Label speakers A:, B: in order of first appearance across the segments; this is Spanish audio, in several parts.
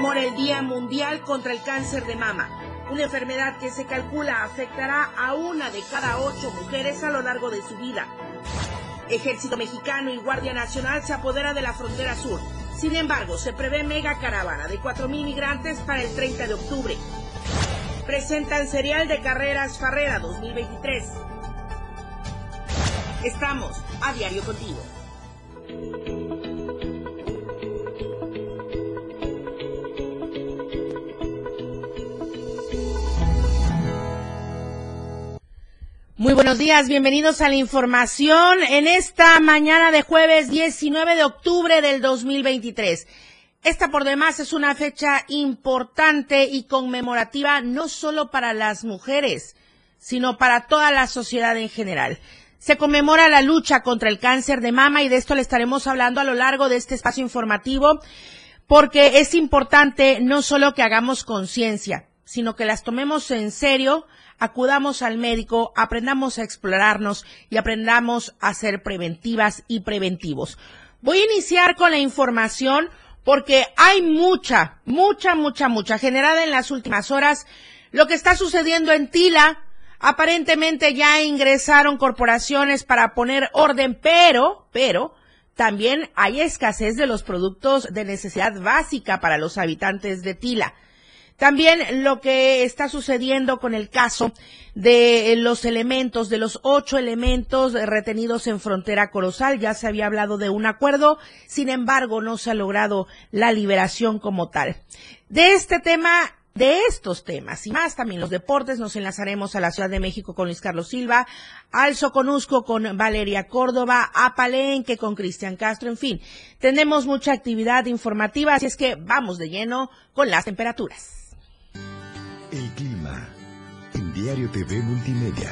A: conmemora el Día Mundial contra el Cáncer de Mama, una enfermedad que se calcula afectará a una de cada ocho mujeres a lo largo de su vida. Ejército Mexicano y Guardia Nacional se apodera de la frontera sur. Sin embargo, se prevé mega caravana de 4.000 migrantes para el 30 de octubre. Presentan serial de carreras Farrera 2023. Estamos a diario contigo. Muy buenos días, bienvenidos a la información en esta mañana de jueves 19 de octubre del 2023. Esta por demás es una fecha importante y conmemorativa no solo para las mujeres, sino para toda la sociedad en general. Se conmemora la lucha contra el cáncer de mama y de esto le estaremos hablando a lo largo de este espacio informativo porque es importante no solo que hagamos conciencia, sino que las tomemos en serio, acudamos al médico, aprendamos a explorarnos y aprendamos a ser preventivas y preventivos. Voy a iniciar con la información porque hay mucha, mucha, mucha, mucha generada en las últimas horas. Lo que está sucediendo en Tila, aparentemente ya ingresaron corporaciones para poner orden, pero, pero, también hay escasez de los productos de necesidad básica para los habitantes de Tila. También lo que está sucediendo con el caso de los elementos, de los ocho elementos retenidos en frontera corozal. Ya se había hablado de un acuerdo, sin embargo, no se ha logrado la liberación como tal. De este tema de estos temas y más también los deportes nos enlazaremos a la Ciudad de México con Luis Carlos Silva, al Soconusco con Valeria Córdoba, a Palenque con Cristian Castro, en fin, tenemos mucha actividad informativa, así es que vamos de lleno con las temperaturas.
B: El clima en Diario TV Multimedia.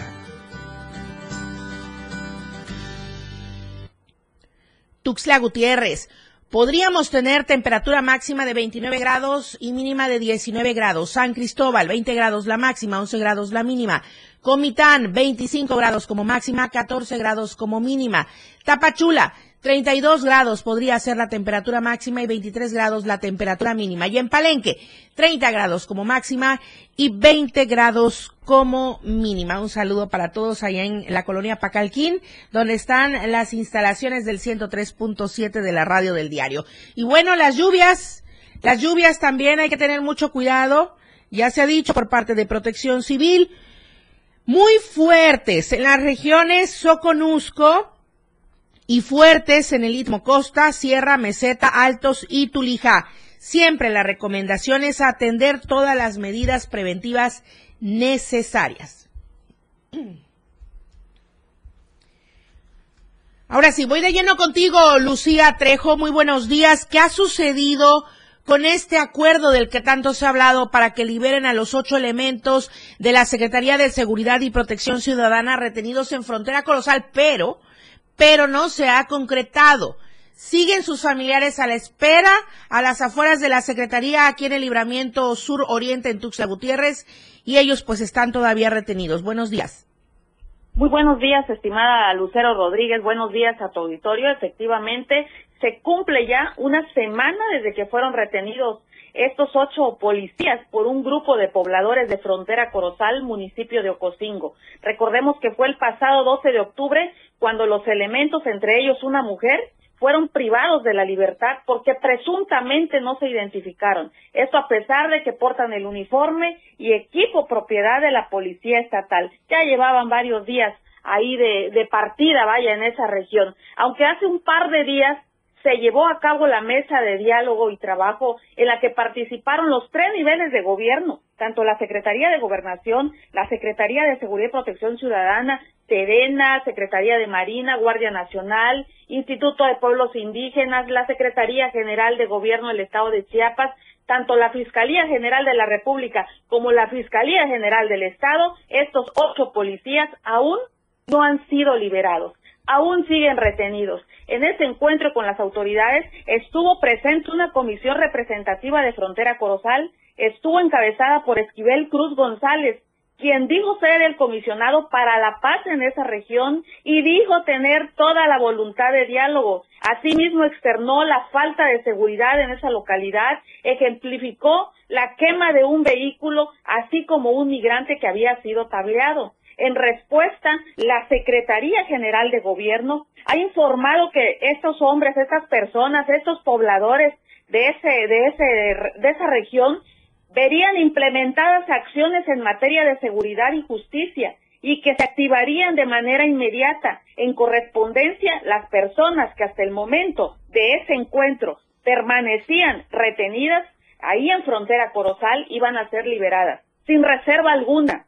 A: Tuxtla Gutiérrez. Podríamos tener temperatura máxima de 29 grados y mínima de 19 grados. San Cristóbal, 20 grados la máxima, 11 grados la mínima. Comitán, 25 grados como máxima, 14 grados como mínima. Tapachula, 32 grados podría ser la temperatura máxima y 23 grados la temperatura mínima. Y en Palenque, 30 grados como máxima y 20 grados como mínima. Un saludo para todos allá en la colonia Pacalquín, donde están las instalaciones del 103.7 de la radio del diario. Y bueno, las lluvias, las lluvias también hay que tener mucho cuidado. Ya se ha dicho por parte de Protección Civil, muy fuertes en las regiones Soconusco, y fuertes en el Istmo Costa, Sierra, Meseta, Altos y Tulija. Siempre la recomendación es atender todas las medidas preventivas necesarias. Ahora sí, voy de lleno contigo, Lucía Trejo. Muy buenos días. ¿Qué ha sucedido con este acuerdo del que tanto se ha hablado para que liberen a los ocho elementos de la Secretaría de Seguridad y Protección Ciudadana retenidos en frontera colosal, pero pero no se ha concretado. Siguen sus familiares a la espera a las afueras de la Secretaría aquí en el Libramiento Sur Oriente en Tuxtla Gutiérrez y ellos pues están todavía retenidos. Buenos días.
C: Muy buenos días, estimada Lucero Rodríguez. Buenos días a tu auditorio. Efectivamente, se cumple ya una semana desde que fueron retenidos estos ocho policías por un grupo de pobladores de Frontera Corozal, municipio de Ocosingo. Recordemos que fue el pasado 12 de octubre cuando los elementos, entre ellos una mujer, fueron privados de la libertad porque presuntamente no se identificaron. Esto a pesar de que portan el uniforme y equipo propiedad de la policía estatal. Ya llevaban varios días ahí de, de partida, vaya, en esa región. Aunque hace un par de días se llevó a cabo la mesa de diálogo y trabajo en la que participaron los tres niveles de gobierno, tanto la Secretaría de Gobernación, la Secretaría de Seguridad y Protección Ciudadana, Serena, Secretaría de Marina, Guardia Nacional, Instituto de Pueblos Indígenas, la Secretaría General de Gobierno del Estado de Chiapas, tanto la Fiscalía General de la República como la Fiscalía General del Estado, estos ocho policías aún no han sido liberados aún siguen retenidos. En ese encuentro con las autoridades estuvo presente una comisión representativa de Frontera Corozal, estuvo encabezada por Esquivel Cruz González, quien dijo ser el comisionado para la paz en esa región y dijo tener toda la voluntad de diálogo. Asimismo externó la falta de seguridad en esa localidad, ejemplificó la quema de un vehículo, así como un migrante que había sido tableado. En respuesta, la Secretaría General de Gobierno ha informado que estos hombres, estas personas, estos pobladores de ese, de ese, de esa región verían implementadas acciones en materia de seguridad y justicia y que se activarían de manera inmediata. En correspondencia, las personas que hasta el momento de ese encuentro permanecían retenidas ahí en frontera Corozal iban a ser liberadas, sin reserva alguna.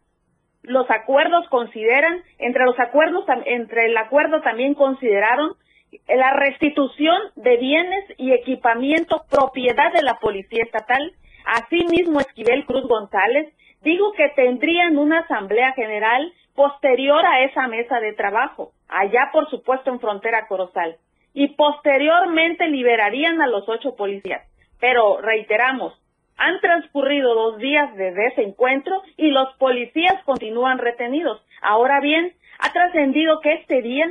C: Los acuerdos consideran, entre los acuerdos, entre el acuerdo también consideraron la restitución de bienes y equipamiento propiedad de la Policía Estatal Asimismo, Esquivel Cruz González dijo que tendrían una asamblea general posterior a esa mesa de trabajo, allá por supuesto en frontera Corozal, y posteriormente liberarían a los ocho policías. Pero reiteramos, han transcurrido dos días desde ese encuentro y los policías continúan retenidos. Ahora bien, ha trascendido que este día,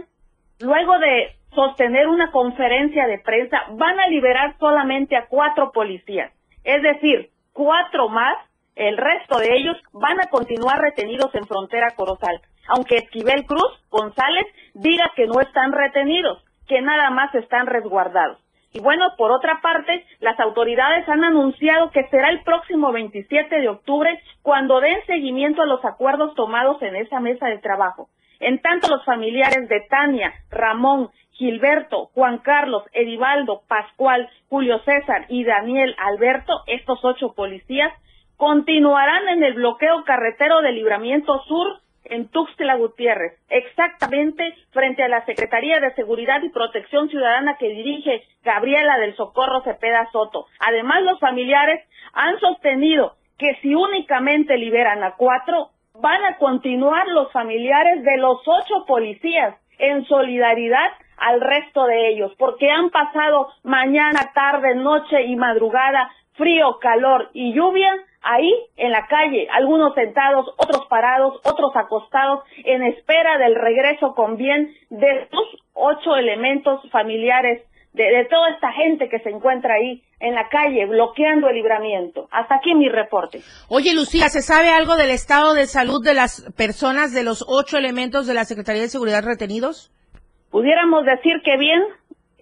C: luego de sostener una conferencia de prensa, van a liberar solamente a cuatro policías. Es decir, cuatro más, el resto de ellos van a continuar retenidos en frontera Corozal, aunque Esquivel Cruz González diga que no están retenidos, que nada más están resguardados. Y bueno, por otra parte, las autoridades han anunciado que será el próximo 27 de octubre cuando den seguimiento a los acuerdos tomados en esa mesa de trabajo. En tanto, los familiares de Tania, Ramón Gilberto, Juan Carlos, Edivaldo, Pascual, Julio César y Daniel Alberto, estos ocho policías, continuarán en el bloqueo carretero de Libramiento Sur en Tuxtla Gutiérrez, exactamente frente a la Secretaría de Seguridad y Protección Ciudadana que dirige Gabriela del Socorro Cepeda Soto. Además, los familiares han sostenido que si únicamente liberan a cuatro, van a continuar los familiares de los ocho policías en solidaridad al resto de ellos, porque han pasado mañana, tarde, noche y madrugada, frío, calor y lluvia, ahí en la calle, algunos sentados, otros parados, otros acostados, en espera del regreso con bien de estos ocho elementos familiares, de, de, toda esta gente que se encuentra ahí en la calle bloqueando el libramiento. Hasta aquí mi reporte.
A: Oye, Lucía, ¿se sabe algo del estado de salud de las personas de los ocho elementos de la Secretaría de Seguridad retenidos?
C: pudiéramos decir que bien,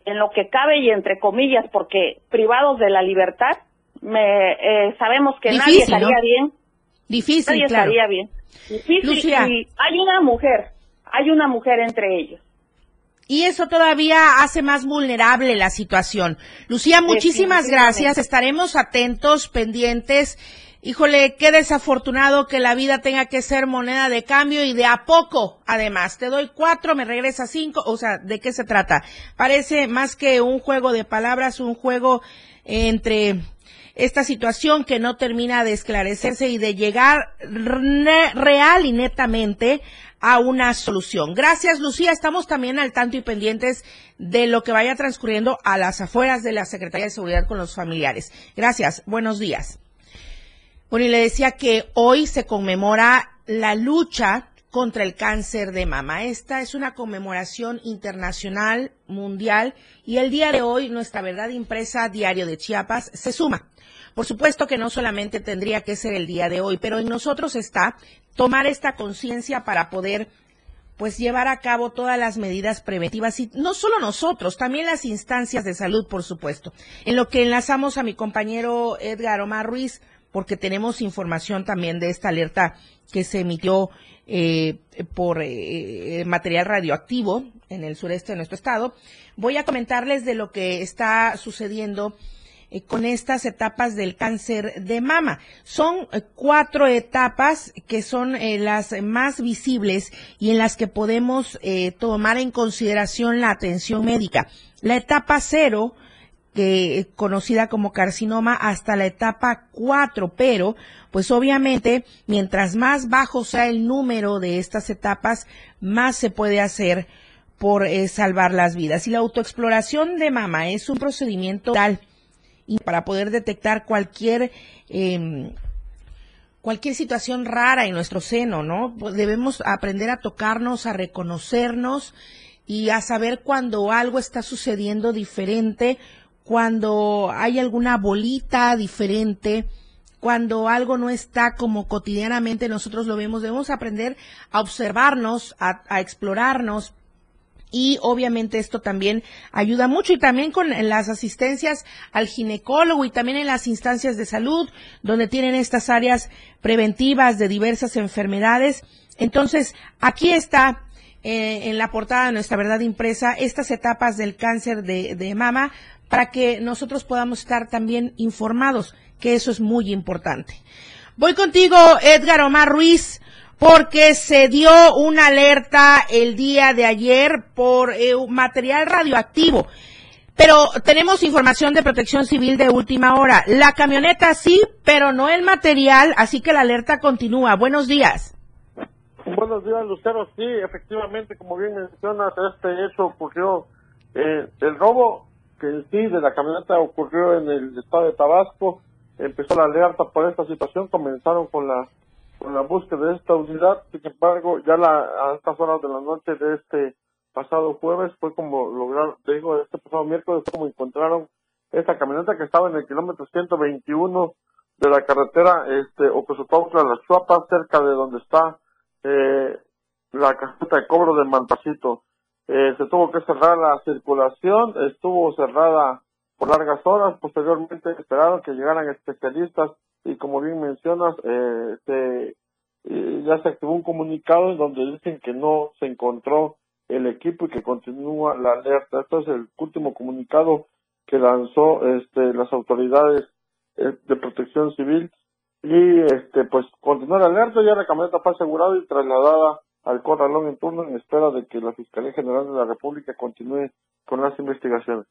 C: en lo que cabe y entre comillas, porque privados de la libertad, me, eh, sabemos que nadie estaría bien.
A: Difícil,
C: nadie estaría bien. Difícil. Y hay una mujer, hay una mujer entre ellos.
A: Y eso todavía hace más vulnerable la situación. Lucía, muchísimas gracias. Estaremos atentos, pendientes Híjole, qué desafortunado que la vida tenga que ser moneda de cambio y de a poco, además. Te doy cuatro, me regresa cinco. O sea, ¿de qué se trata? Parece más que un juego de palabras, un juego entre esta situación que no termina de esclarecerse y de llegar real y netamente a una solución. Gracias, Lucía. Estamos también al tanto y pendientes de lo que vaya transcurriendo a las afueras de la Secretaría de Seguridad con los familiares. Gracias. Buenos días. Bueno, y le decía que hoy se conmemora la lucha contra el cáncer de mama. Esta es una conmemoración internacional, mundial, y el día de hoy nuestra verdad impresa Diario de Chiapas se suma. Por supuesto que no solamente tendría que ser el día de hoy, pero en nosotros está tomar esta conciencia para poder pues llevar a cabo todas las medidas preventivas y no solo nosotros, también las instancias de salud, por supuesto. En lo que enlazamos a mi compañero Edgar Omar Ruiz, porque tenemos información también de esta alerta que se emitió eh, por eh, material radioactivo en el sureste de nuestro estado. Voy a comentarles de lo que está sucediendo eh, con estas etapas del cáncer de mama. Son cuatro etapas que son las más visibles y en las que podemos tomar en consideración la atención médica. La etapa cero que conocida como carcinoma hasta la etapa 4, pero pues obviamente mientras más bajo sea el número de estas etapas, más se puede hacer por eh, salvar las vidas. Y la autoexploración de mama es un procedimiento tal y para poder detectar cualquier eh, cualquier situación rara en nuestro seno, ¿no? Pues debemos aprender a tocarnos, a reconocernos y a saber cuando algo está sucediendo diferente, cuando hay alguna bolita diferente, cuando algo no está como cotidianamente nosotros lo vemos, debemos aprender a observarnos, a explorarnos, y obviamente esto también ayuda mucho y también con las asistencias al ginecólogo y también en las instancias de salud donde tienen estas áreas preventivas de diversas enfermedades. Entonces, aquí está eh, en la portada de nuestra verdad impresa estas etapas del cáncer de, de mama para que nosotros podamos estar también informados, que eso es muy importante. Voy contigo, Edgar Omar Ruiz porque se dio una alerta el día de ayer por eh, material radioactivo. Pero tenemos información de protección civil de última hora. La camioneta sí, pero no el material, así que la alerta continúa. Buenos días.
D: Buenos días, Lucero. Sí, efectivamente, como bien mencionas, este hecho ocurrió, eh, el robo que sí de la camioneta ocurrió en el estado de Tabasco. Empezó la alerta por esta situación, comenzaron con la con la búsqueda de esta unidad. Sin embargo, ya la, a estas horas de la noche de este pasado jueves fue como lograr, digo, este pasado miércoles como encontraron esta camioneta que estaba en el kilómetro 121 de la carretera este Ocosopautla Las Chuapas, cerca de donde está eh, la caseta de cobro de Mantacito. Eh, se tuvo que cerrar la circulación, estuvo cerrada por largas horas, posteriormente esperaron que llegaran especialistas y como bien mencionas, eh, se, eh, ya se activó un comunicado en donde dicen que no se encontró el equipo y que continúa la alerta. Este es el último comunicado que lanzó este, las autoridades eh, de protección civil y este pues continúa la alerta, ya la camioneta fue asegurada y trasladada al corralón en turno en espera de que la Fiscalía General de la República continúe con las investigaciones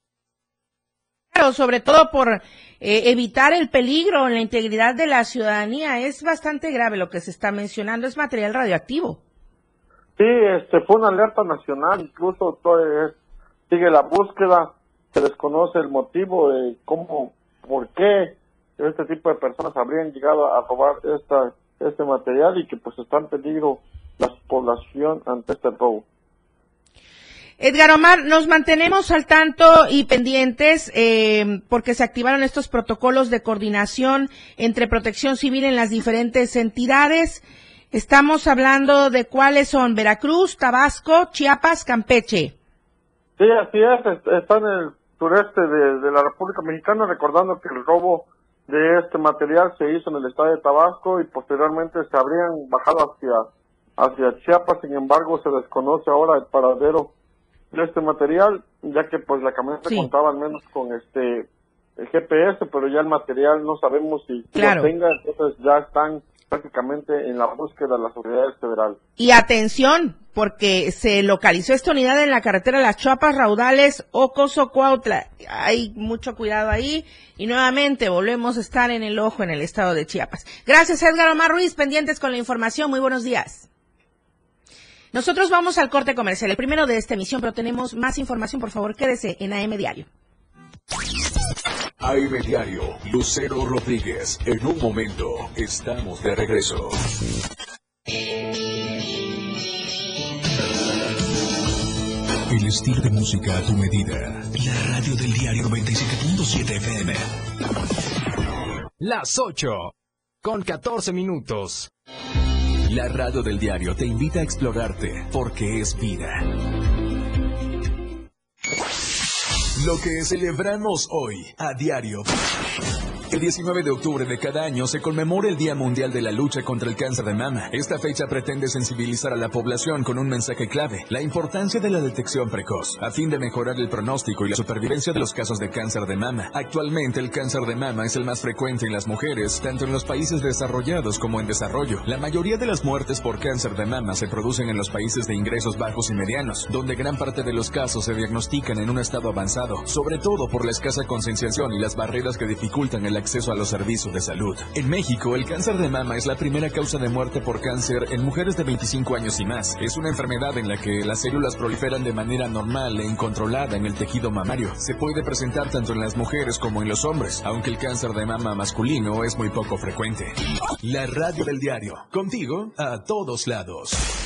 A: sobre todo por eh, evitar el peligro en la integridad de la ciudadanía. Es bastante grave lo que se está mencionando, es material radioactivo.
D: Sí, este fue una alerta nacional, incluso sigue la búsqueda, se desconoce el motivo de cómo, por qué este tipo de personas habrían llegado a robar esta, este material y que pues está en peligro la población ante este robo.
A: Edgar Omar, nos mantenemos al tanto y pendientes eh, porque se activaron estos protocolos de coordinación entre protección civil en las diferentes entidades. Estamos hablando de cuáles son Veracruz, Tabasco, Chiapas, Campeche.
D: Sí, así es, está en el sureste de, de la República Mexicana, recordando que el robo de este material se hizo en el estado de Tabasco y posteriormente se habrían bajado hacia, hacia Chiapas, sin embargo se desconoce ahora el paradero de este material, ya que pues la camioneta contaba al menos con este el GPS, pero ya el material no sabemos si lo tenga, entonces ya están prácticamente en la búsqueda de las autoridades federales.
A: Y atención, porque se localizó esta unidad en la carretera Las Chuapas Raudales, Ocoso, Cuautla. Hay mucho cuidado ahí y nuevamente volvemos a estar en el ojo en el estado de Chiapas. Gracias Edgar Omar Ruiz, pendientes con la información. Muy buenos días. Nosotros vamos al corte comercial, el primero de esta emisión, pero tenemos más información. Por favor, quédese en AM Diario.
B: AM Diario, Lucero Rodríguez. En un momento, estamos de regreso. El estilo de música a tu medida. La radio del diario 97.7 FM.
E: Las 8. Con 14 minutos.
B: La radio del diario te invita a explorarte porque es vida. Lo que celebramos hoy a diario. El 19 de octubre de cada año se conmemora el Día Mundial de la Lucha contra el Cáncer de Mama. Esta fecha pretende sensibilizar a la población con un mensaje clave, la importancia de la detección precoz, a fin de mejorar el pronóstico y la supervivencia de los casos de cáncer de mama. Actualmente el cáncer de mama es el más frecuente en las mujeres, tanto en los países desarrollados como en desarrollo. La mayoría de las muertes por cáncer de mama se producen en los países de ingresos bajos y medianos, donde gran parte de los casos se diagnostican en un estado avanzado, sobre todo por la escasa concienciación y las barreras que dificultan el el acceso a los servicios de salud. En México, el cáncer de mama es la primera causa de muerte por cáncer en mujeres de 25 años y más. Es una enfermedad en la que las células proliferan de manera normal e incontrolada en el tejido mamario. Se puede presentar tanto en las mujeres como en los hombres, aunque el cáncer de mama masculino es muy poco frecuente. La radio del diario, contigo a todos lados.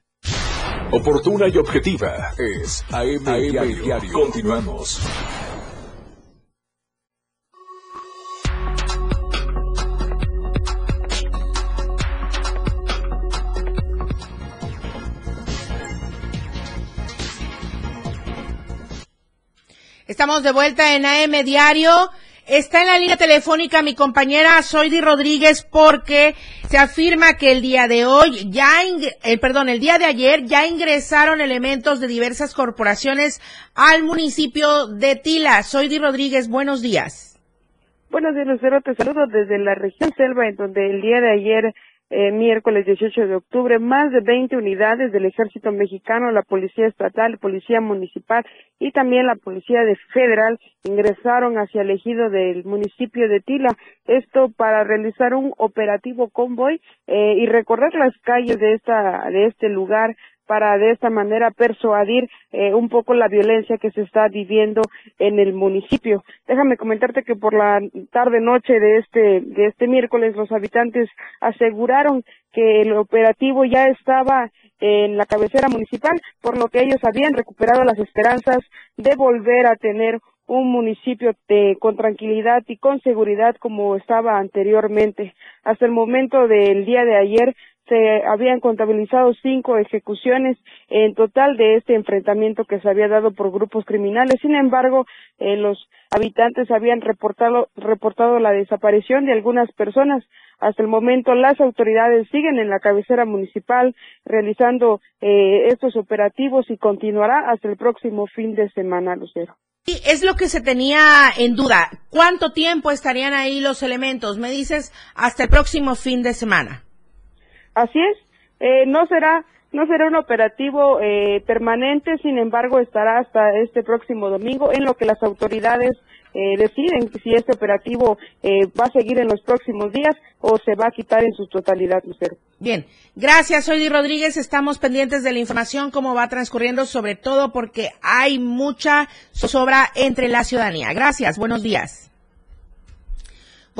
B: Oportuna y objetiva es AM, Diario. Continuamos.
A: Estamos de vuelta en AM Diario. Está en la línea telefónica mi compañera Soidi Rodríguez porque se afirma que el día de hoy ya, eh, perdón, el día de ayer ya ingresaron elementos de diversas corporaciones al municipio de Tila. Soidi Rodríguez, buenos días.
F: Buenos días, Lucero. Te saludo desde la región Selva, en donde el día de ayer eh, miércoles 18 de octubre, más de 20 unidades del Ejército Mexicano, la Policía Estatal, Policía Municipal y también la Policía de Federal ingresaron hacia el ejido del municipio de Tila. Esto para realizar un operativo convoy eh, y recorrer las calles de esta de este lugar para de esta manera persuadir eh, un poco la violencia que se está viviendo en el municipio. Déjame comentarte que por la tarde noche de este de este miércoles los habitantes aseguraron que el operativo ya estaba en la cabecera municipal, por lo que ellos habían recuperado las esperanzas de volver a tener un municipio de, con tranquilidad y con seguridad como estaba anteriormente. Hasta el momento del día de ayer se habían contabilizado cinco ejecuciones en total de este enfrentamiento que se había dado por grupos criminales. Sin embargo, eh, los habitantes habían reportado, reportado la desaparición de algunas personas. Hasta el momento, las autoridades siguen en la cabecera municipal realizando eh, estos operativos y continuará hasta el próximo fin de semana, Lucero.
A: Es lo que se tenía en duda. ¿Cuánto tiempo estarían ahí los elementos? Me dices hasta el próximo fin de semana.
F: Así es, eh, no será no será un operativo eh, permanente, sin embargo estará hasta este próximo domingo en lo que las autoridades eh, deciden si este operativo eh, va a seguir en los próximos días o se va a quitar en su totalidad, Lucero.
A: Bien, gracias, Soy Rodríguez. Estamos pendientes de la información, cómo va transcurriendo, sobre todo porque hay mucha zozobra entre la ciudadanía. Gracias, buenos días.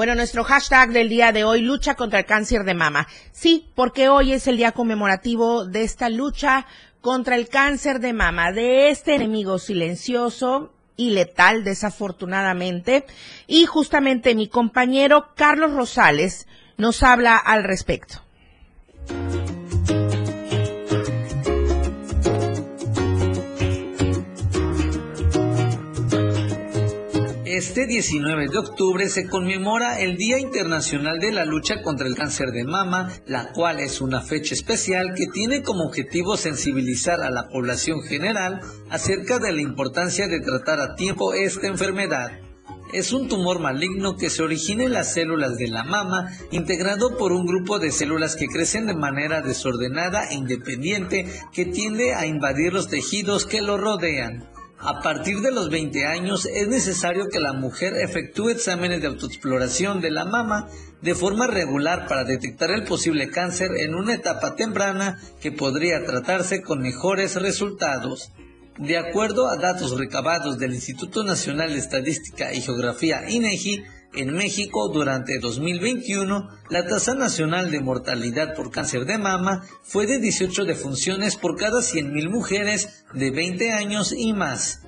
A: Bueno, nuestro hashtag del día de hoy, lucha contra el cáncer de mama. Sí, porque hoy es el día conmemorativo de esta lucha contra el cáncer de mama, de este enemigo silencioso y letal, desafortunadamente. Y justamente mi compañero Carlos Rosales nos habla al respecto.
G: Este 19 de octubre se conmemora el Día Internacional de la Lucha contra el Cáncer de Mama, la cual es una fecha especial que tiene como objetivo sensibilizar a la población general acerca de la importancia de tratar a tiempo esta enfermedad. Es un tumor maligno que se origina en las células de la mama, integrado por un grupo de células que crecen de manera desordenada e independiente que tiende a invadir los tejidos que lo rodean. A partir de los 20 años es necesario que la mujer efectúe exámenes de autoexploración de la mama de forma regular para detectar el posible cáncer en una etapa temprana que podría tratarse con mejores resultados. De acuerdo a datos recabados del Instituto Nacional de Estadística y Geografía INEGI, en México, durante 2021, la tasa nacional de mortalidad por cáncer de mama fue de 18 defunciones por cada 100.000 mujeres de 20 años y más.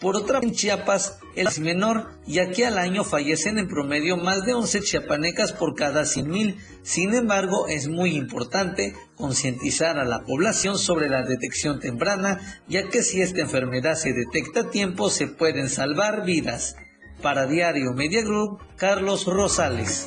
G: Por otra en Chiapas es menor, ya que al año fallecen en promedio más de 11 chiapanecas por cada 100.000. Sin embargo, es muy importante concientizar a la población sobre la detección temprana, ya que si esta enfermedad se detecta a tiempo se pueden salvar vidas. Para Diario Media Group, Carlos Rosales.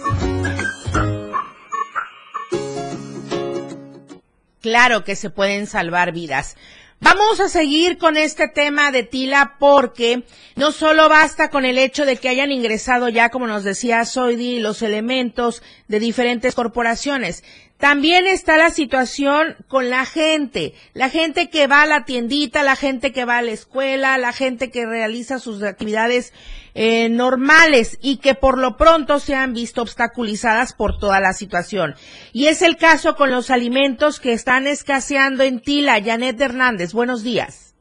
A: Claro que se pueden salvar vidas. Vamos a seguir con este tema de Tila porque no solo basta con el hecho de que hayan ingresado ya, como nos decía Soidi, los elementos de diferentes corporaciones. También está la situación con la gente, la gente que va a la tiendita, la gente que va a la escuela, la gente que realiza sus actividades eh, normales y que por lo pronto se han visto obstaculizadas por toda la situación. Y es el caso con los alimentos que están escaseando en Tila. Janet Hernández, buenos días.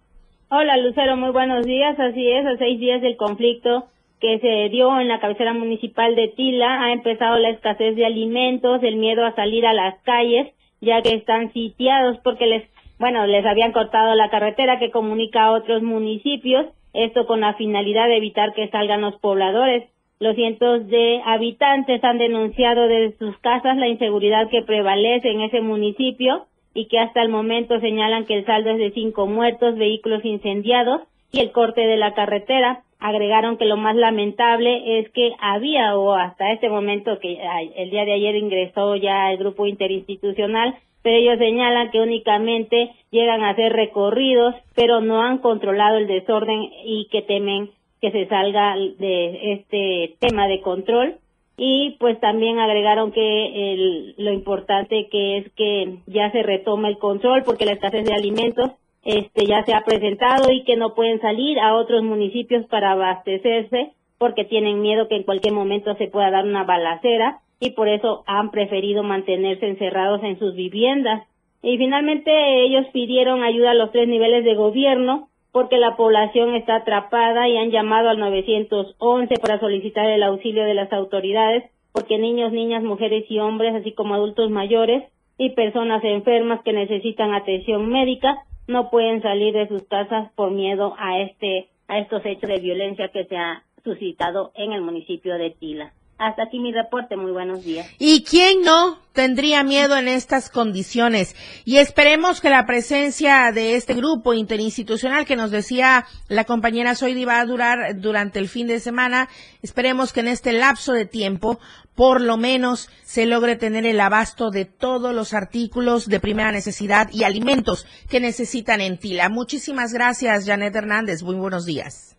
H: Hola Lucero, muy buenos días. Así es, a seis días del conflicto que se dio en la cabecera municipal de Tila, ha empezado la escasez de alimentos, el miedo a salir a las calles, ya que están sitiados porque les, bueno, les habían cortado la carretera que comunica a otros municipios, esto con la finalidad de evitar que salgan los pobladores. Los cientos de habitantes han denunciado desde sus casas la inseguridad que prevalece en ese municipio y que hasta el momento señalan que el saldo es de cinco muertos, vehículos incendiados y el corte de la carretera. Agregaron que lo más lamentable es que había o hasta este momento que el día de ayer ingresó ya el grupo interinstitucional, pero ellos señalan que únicamente llegan a hacer recorridos, pero no han controlado el desorden y que temen que se salga de este tema de control. Y pues también agregaron que el, lo importante que es que ya se retoma el control porque la escasez de alimentos este ya se ha presentado y que no pueden salir a otros municipios para abastecerse porque tienen miedo que en cualquier momento se pueda dar una balacera y por eso han preferido mantenerse encerrados en sus viviendas. Y finalmente ellos pidieron ayuda a los tres niveles de gobierno porque la población está atrapada y han llamado al 911 para solicitar el auxilio de las autoridades porque niños, niñas, mujeres y hombres, así como adultos mayores y personas enfermas que necesitan atención médica no pueden salir de sus casas por miedo a este a estos hechos de violencia que se ha suscitado en el municipio de Tila. Hasta aquí mi reporte. Muy buenos días.
A: ¿Y quién no tendría miedo en estas condiciones? Y esperemos que la presencia de este grupo interinstitucional que nos decía la compañera Soidi va a durar durante el fin de semana, esperemos que en este lapso de tiempo por lo menos se logre tener el abasto de todos los artículos de primera necesidad y alimentos que necesitan en Tila. Muchísimas gracias, Janet Hernández. Muy buenos días.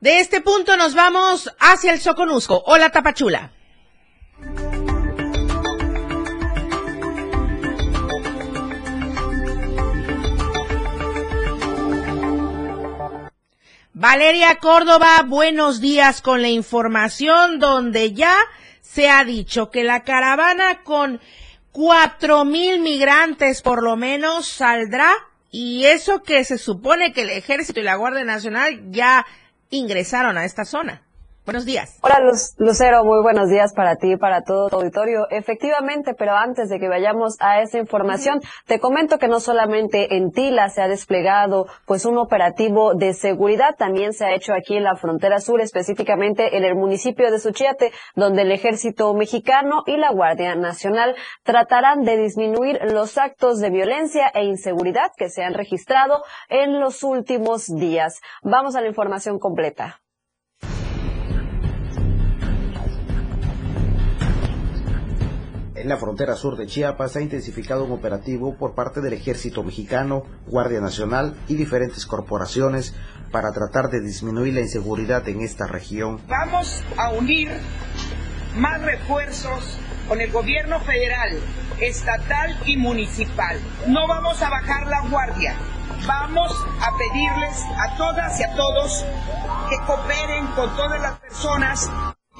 A: De este punto nos vamos hacia el Soconusco. Hola, Tapachula. Valeria Córdoba, buenos días con la información donde ya se ha dicho que la caravana con cuatro mil migrantes por lo menos saldrá y eso que se supone que el ejército y la Guardia Nacional ya ingresaron a esta zona. Buenos días.
I: Hola Lucero, muy buenos días para ti y para todo tu auditorio. Efectivamente, pero antes de que vayamos a esa información, te comento que no solamente en Tila se ha desplegado pues un operativo de seguridad, también se ha hecho aquí en la frontera sur, específicamente en el municipio de Suchiate, donde el ejército mexicano y la Guardia Nacional tratarán de disminuir los actos de violencia e inseguridad que se han registrado en los últimos días. Vamos a la información completa.
J: En la frontera sur de Chiapas ha intensificado un operativo por parte del ejército mexicano, Guardia Nacional y diferentes corporaciones para tratar de disminuir la inseguridad en esta región.
K: Vamos a unir más refuerzos con el gobierno federal, estatal y municipal. No vamos a bajar la guardia. Vamos a pedirles a todas y a todos que cooperen con todas las personas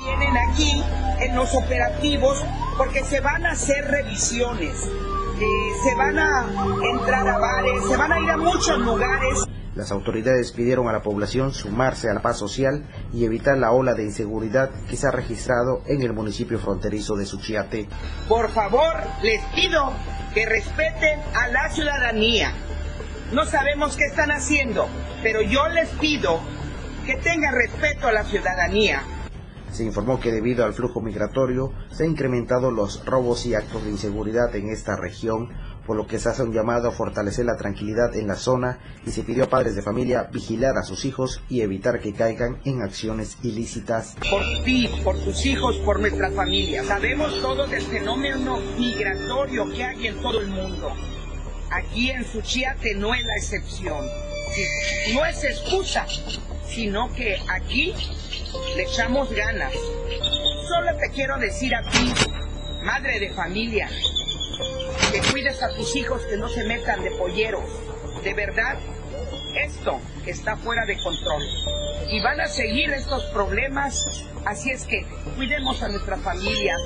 K: vienen aquí en los operativos porque se van a hacer revisiones, eh, se van a entrar a bares, se van a ir a muchos lugares.
J: Las autoridades pidieron a la población sumarse a la paz social y evitar la ola de inseguridad que se ha registrado en el municipio fronterizo de Suchiate.
K: Por favor, les pido que respeten a la ciudadanía, no sabemos qué están haciendo, pero yo les pido que tengan respeto a la ciudadanía.
J: Se informó que debido al flujo migratorio se han incrementado los robos y actos de inseguridad en esta región, por lo que se hace un llamado a fortalecer la tranquilidad en la zona y se pidió a padres de familia vigilar a sus hijos y evitar que caigan en acciones ilícitas.
K: Por ti, por tus hijos, por nuestra familia. Sabemos todo del fenómeno migratorio que hay en todo el mundo. Aquí en Suchiate no es la excepción. No es excusa, sino que aquí le echamos ganas. Solo te quiero decir a ti, madre de familia, que cuides a tus hijos que no se metan de polleros. De verdad, esto está fuera de control. Y van a seguir estos problemas, así es que cuidemos a nuestra familia,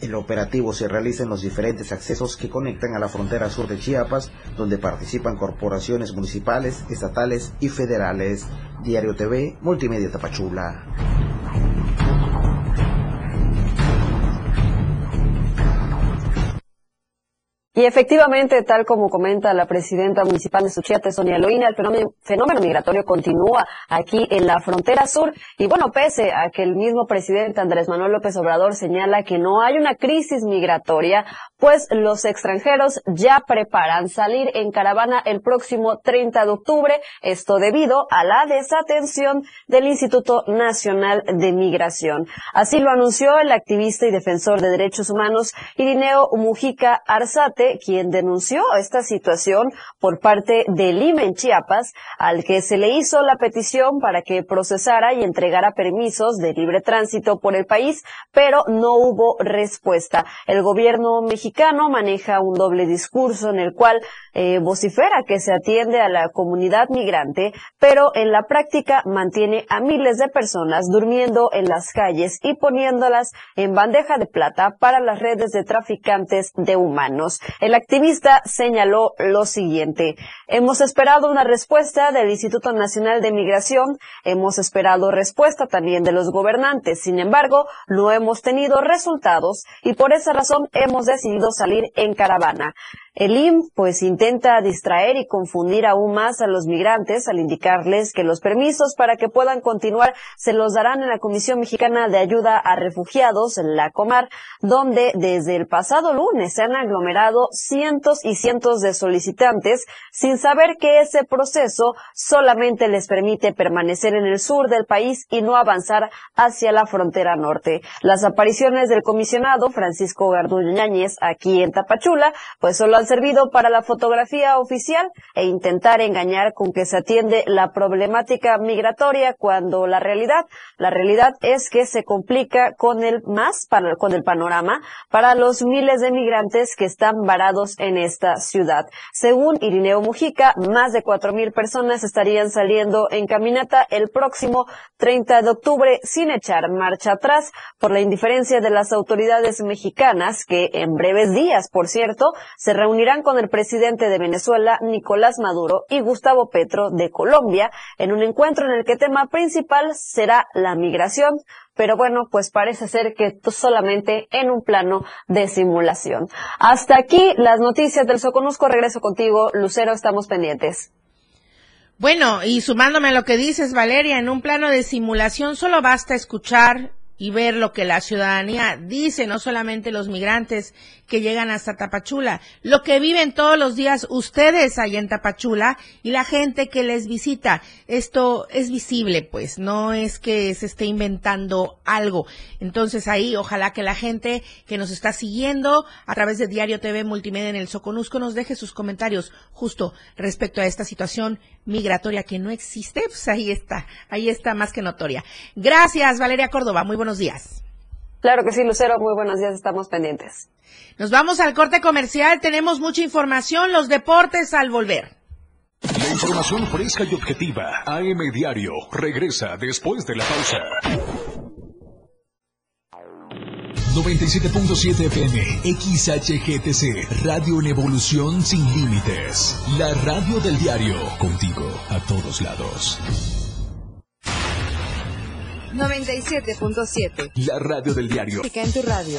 J: el operativo se realiza en los diferentes accesos que conectan a la frontera sur de Chiapas, donde participan corporaciones municipales, estatales y federales. Diario TV, Multimedia Tapachula.
I: Y efectivamente, tal como comenta la presidenta municipal de Suchiate, Sonia Loina, el fenómeno, migratorio continúa aquí en la frontera sur. Y bueno, pese a que el mismo presidente Andrés Manuel López Obrador señala que no hay una crisis migratoria, pues los extranjeros ya preparan salir en caravana el próximo 30 de octubre, esto debido a la desatención del Instituto Nacional de Migración. Así lo anunció el activista y defensor de derechos humanos Irineo Mujica Arzate, quien denunció esta situación por parte del IME en Chiapas, al que se le hizo la petición para que procesara y entregara permisos de libre tránsito por el país, pero no hubo respuesta. El gobierno mexicano maneja un doble discurso en el cual eh, vocifera que se atiende a la comunidad migrante, pero en la práctica mantiene a miles de personas durmiendo en las calles y poniéndolas en bandeja de plata para las redes de traficantes de humanos. El activista señaló lo siguiente. Hemos esperado una respuesta del Instituto Nacional de Migración, hemos esperado respuesta también de los gobernantes. Sin embargo, no hemos tenido resultados y por esa razón hemos decidido salir en caravana. El IM pues intenta distraer y confundir aún más a los migrantes al indicarles que los permisos para que puedan continuar se los darán en la Comisión Mexicana de Ayuda a Refugiados, la Comar, donde desde el pasado lunes se han aglomerado cientos y cientos de solicitantes sin saber que ese proceso solamente les permite permanecer en el sur del país y no avanzar hacia la frontera norte. Las apariciones del comisionado Francisco Garduño aquí en Tapachula pues solo han servido para la fotografía oficial e intentar engañar con que se atiende la problemática migratoria cuando la realidad, la realidad es que se complica con el más para, con el panorama para los miles de migrantes que están varados en esta ciudad. Según Irineo Mujica, más de cuatro mil personas estarían saliendo en caminata el próximo 30 de octubre sin echar marcha atrás por la indiferencia de las autoridades mexicanas que en breves días, por cierto, se reunirán con el presidente de Venezuela, Nicolás Maduro, y Gustavo Petro de Colombia, en un encuentro en el que tema principal será la migración, pero bueno, pues parece ser que solamente en un plano de simulación. Hasta aquí las noticias del Soconusco. Regreso contigo, Lucero, estamos pendientes.
A: Bueno, y sumándome a lo que dices, Valeria, en un plano de simulación solo basta escuchar y ver lo que la ciudadanía dice, no solamente los migrantes que llegan hasta Tapachula, lo que viven todos los días ustedes ahí en Tapachula y la gente que les visita. Esto es visible, pues, no es que se esté inventando algo. Entonces ahí, ojalá que la gente que nos está siguiendo a través de Diario TV Multimedia en el Soconusco nos deje sus comentarios justo respecto a esta situación migratoria que no existe, pues ahí está, ahí está más que notoria. Gracias, Valeria Córdoba. Muy buenos días.
I: Claro que sí, Lucero. Muy buenos días. Estamos pendientes.
A: Nos vamos al corte comercial. Tenemos mucha información. Los deportes al volver.
L: La información fresca y objetiva. AM Diario. Regresa después de la pausa. 97.7 FM, XHGTC, Radio en Evolución Sin Límites. La radio del diario, contigo a todos lados.
M: 97.7.
B: La radio del diario.
M: en tu radio.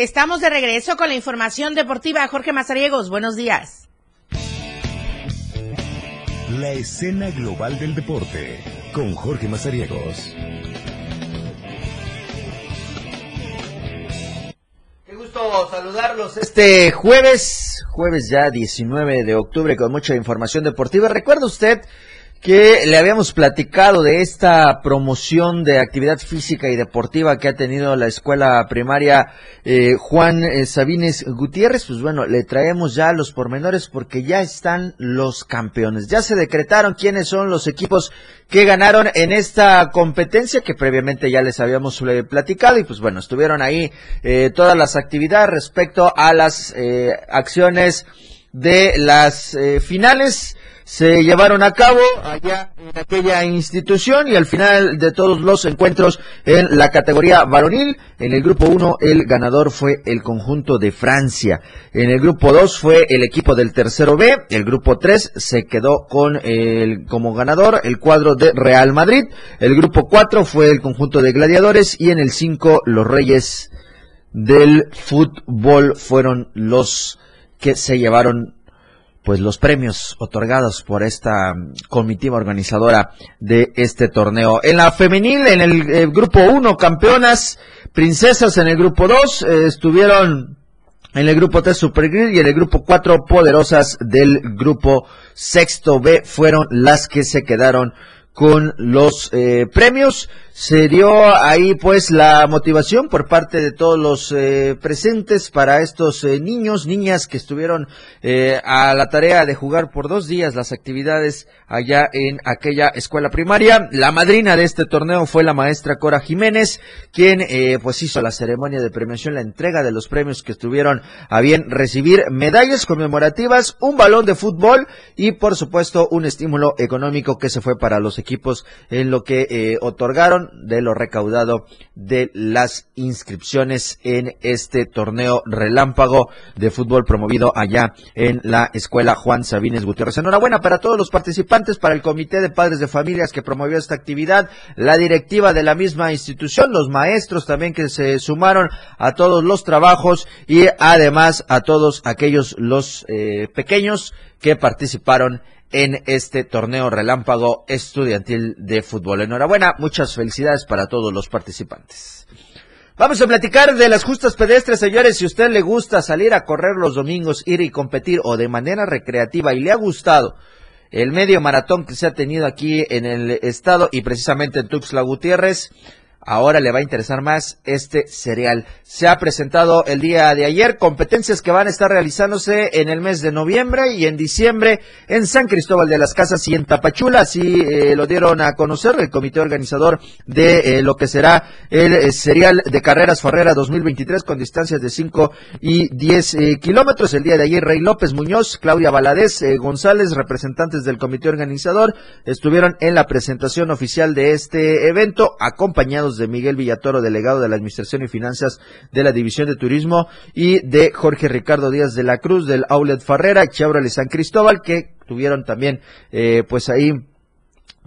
A: Estamos de regreso con la información deportiva. Jorge Mazariegos, buenos días.
N: La escena global del deporte con Jorge Mazariegos.
O: Qué gusto saludarlos este jueves, jueves ya 19 de octubre con mucha información deportiva. ¿Recuerda usted que le habíamos platicado de esta promoción de actividad física y deportiva que ha tenido la escuela primaria eh, Juan eh, Sabines Gutiérrez, pues bueno, le traemos ya los pormenores porque ya están los campeones. Ya se decretaron quiénes son los equipos que ganaron en esta competencia que previamente ya les habíamos eh, platicado. Y pues bueno, estuvieron ahí todas las actividades respecto a las acciones de las finales se llevaron a cabo allá en aquella institución y al final de todos los encuentros en la categoría varonil, en el grupo 1 el ganador fue el conjunto de Francia, en el grupo 2 fue el equipo del tercero B, el grupo 3 se quedó con el como ganador el cuadro de Real Madrid, el grupo 4 fue el conjunto de gladiadores y en el 5 los Reyes del fútbol fueron los que se llevaron pues los premios otorgados por esta mm, comitiva organizadora de este torneo. En la femenil, en el, eh, grupo 1, campeonas, princesas en el grupo 2, eh, estuvieron en el grupo 3 Super y en el grupo 4 poderosas del grupo sexto B fueron las que se quedaron con los eh, premios. Se dio ahí pues la motivación por parte de todos los eh, presentes para estos eh, niños, niñas que estuvieron eh, a la tarea de jugar por dos días las actividades allá en aquella escuela primaria. La madrina de este torneo fue la maestra Cora Jiménez, quien pues hizo la ceremonia de premiación, la entrega de los premios que estuvieron a bien recibir medallas conmemorativas, un balón de fútbol y por supuesto un estímulo económico que se fue para los equipos en lo que otorgaron de lo recaudado de las inscripciones en este torneo relámpago de fútbol promovido allá en la escuela Juan Sabines Gutiérrez. Enhorabuena para todos los participantes, para el comité de padres de familias que promovió esta actividad, la directiva de la misma institución, los maestros también que se sumaron a todos los trabajos y además a todos aquellos los eh, pequeños que participaron en este torneo relámpago estudiantil de fútbol. Enhorabuena, muchas felicidades para todos los participantes. Vamos a platicar de las justas pedestres, señores. Si a usted le gusta salir a correr los domingos, ir y competir o de manera recreativa y le ha gustado el medio maratón que se ha tenido aquí en el estado y precisamente en Tuxtla Gutiérrez, ahora le va a interesar más este cereal. Se ha presentado el día de ayer competencias que van a estar realizándose en el mes de noviembre y en diciembre en San Cristóbal de las Casas y en Tapachula. Así eh, lo dieron a conocer el comité organizador de eh, lo que será el eh, cereal de carreras Ferrera 2023 con distancias de 5 y 10 kilómetros. El día de ayer Rey López Muñoz, Claudia Valadez González, representantes del comité organizador, estuvieron en la presentación oficial de este evento acompañados de Miguel Villatoro, delegado de la Administración y Finanzas de la División de Turismo, y de Jorge Ricardo Díaz de la Cruz del Outlet Farrera, Chevrolet San Cristóbal, que tuvieron también, eh, pues ahí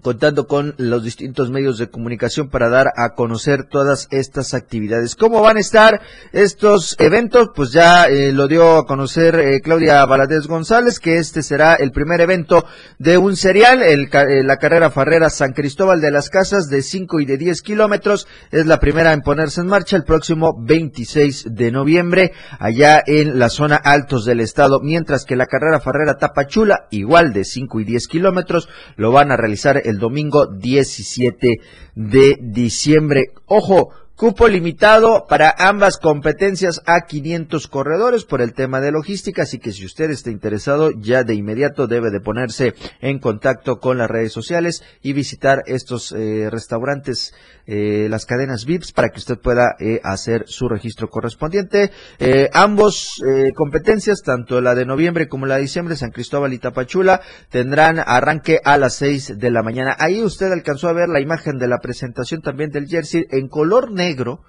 O: contando con los distintos medios de comunicación para dar a conocer todas estas actividades. ¿Cómo van a estar estos eventos? Pues ya eh, lo dio a conocer eh, Claudia Valadez González, que este será el primer evento de un serial, el, eh, la carrera Farrera San Cristóbal de las Casas de 5 y de 10 kilómetros. Es la primera en ponerse en marcha el próximo 26 de noviembre, allá en la zona altos del estado, mientras que la carrera Farrera Tapachula, igual de 5 y 10 kilómetros, lo van a realizar el domingo 17 de diciembre. Ojo, Cupo limitado para ambas competencias a 500 corredores por el tema de logística, así que si usted está interesado, ya de inmediato debe de ponerse en contacto con las redes sociales y visitar estos eh, restaurantes, eh, las cadenas VIPs, para que usted pueda eh, hacer su registro correspondiente. ambos competencias, tanto la de noviembre como la de diciembre, San Cristóbal y Tapachula, tendrán arranque a las 6 de la mañana. Ahí usted alcanzó a ver la imagen de la presentación también del jersey en color negro negro,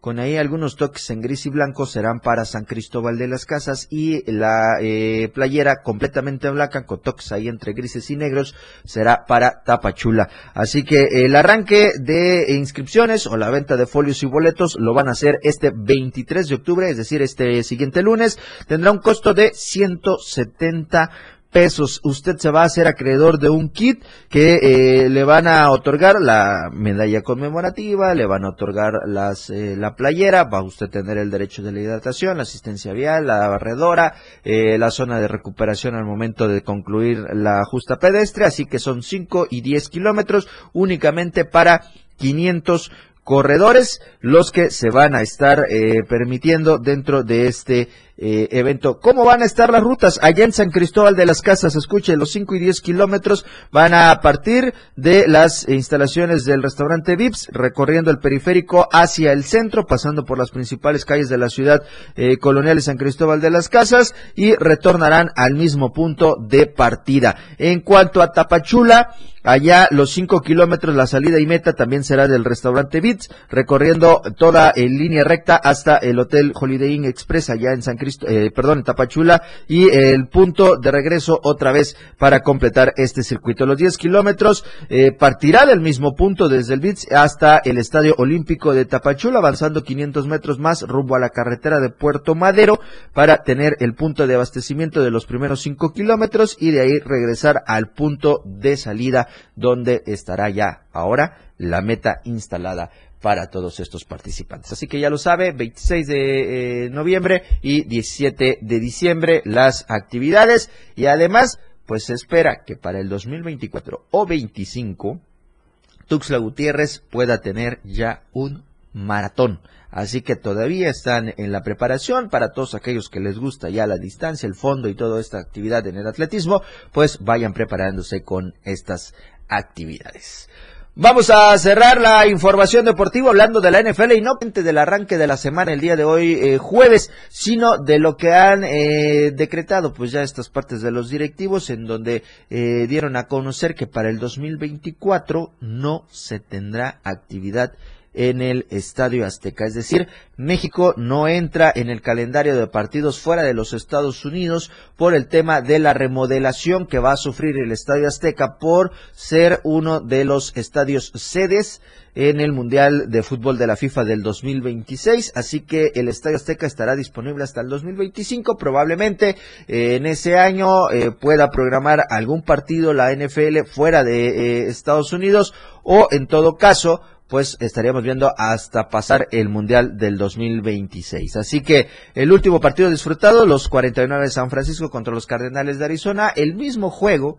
O: con ahí algunos toques en gris y blanco serán para San Cristóbal de las Casas y la eh, playera completamente blanca con toques ahí entre grises y negros será para Tapachula. Así que el arranque de inscripciones o la venta de folios y boletos lo van a hacer este 23 de octubre, es decir, este siguiente lunes. Tendrá un costo de 170 pesos. Usted se va a hacer acreedor de un kit que eh, le van a otorgar la medalla conmemorativa, le van a otorgar las, eh, la playera, va a usted tener el derecho de la hidratación, la asistencia vial, la barredora, eh, la zona de recuperación al momento de concluir la justa pedestre, así que son 5 y 10 kilómetros únicamente para 500 corredores los que se van a estar permitiendo dentro de este eh, evento. ¿Cómo van a estar las rutas? Allá en San Cristóbal de las Casas, escuche, los 5 y 10 kilómetros van a partir de las instalaciones del restaurante Vips, recorriendo el periférico hacia el centro, pasando por las principales calles de la ciudad eh, colonial de San Cristóbal de las Casas y retornarán al mismo punto de partida. En cuanto a Tapachula, Allá los 5 kilómetros, la salida y meta también será del restaurante Vips, recorriendo toda en línea recta hasta el Hotel Holiday Inn Express allá en San eh, perdón, en Tapachula y el punto de regreso otra vez para completar este circuito. Los 10 kilómetros eh, partirá del mismo punto desde el BITS hasta el Estadio Olímpico de Tapachula, avanzando 500 metros más rumbo a la carretera de Puerto Madero para tener el punto de abastecimiento de los primeros 5 kilómetros y de ahí regresar al punto de salida donde estará ya ahora la meta instalada para todos estos participantes. Así que ya lo sabe, 26 de eh, noviembre y 17 de diciembre las actividades y además pues se espera que para el 2024 o 25 Tuxla Gutiérrez pueda tener ya un maratón. Así que todavía están en la preparación para todos aquellos que les gusta ya la distancia, el fondo y toda esta actividad en el atletismo, pues vayan preparándose con estas actividades. Vamos a cerrar la información deportiva hablando de la NFL y no del arranque de la semana el día de hoy eh, jueves, sino de lo que han eh, decretado pues ya estas partes de los directivos en donde eh, dieron a conocer que para el 2024 no se tendrá actividad en el Estadio Azteca. Es decir, México no entra en el calendario de partidos fuera de los Estados Unidos por el tema de la remodelación que va a sufrir el Estadio Azteca por ser uno de los estadios sedes en el Mundial de Fútbol de la FIFA del 2026. Así que el Estadio Azteca estará disponible hasta el 2025. Probablemente eh, en ese año eh, pueda programar algún partido la NFL fuera de eh, Estados Unidos o en todo caso pues estaríamos viendo hasta pasar el Mundial del 2026. Así que el último partido disfrutado, los 49 de San Francisco contra los Cardenales de Arizona, el mismo juego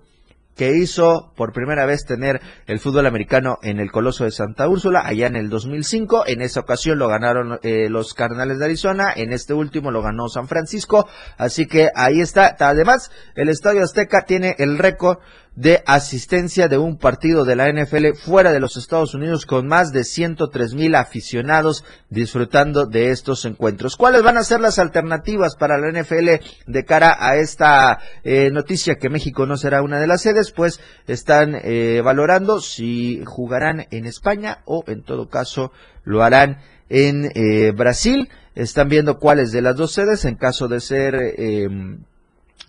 O: que hizo por primera vez tener el fútbol americano en el Coloso de Santa Úrsula allá en el 2005. En esa ocasión lo ganaron eh, los Cardenales de Arizona, en este último lo ganó San Francisco. Así que ahí está. Además, el Estadio Azteca tiene el récord de asistencia de un partido de la NFL fuera de los Estados Unidos con más de 103 mil aficionados disfrutando de estos encuentros. ¿Cuáles van a ser las alternativas para la NFL de cara a esta eh, noticia que México no será una de las sedes? Pues están eh, valorando si jugarán en España o en todo caso lo harán en eh, Brasil. Están viendo cuáles de las dos sedes en caso de ser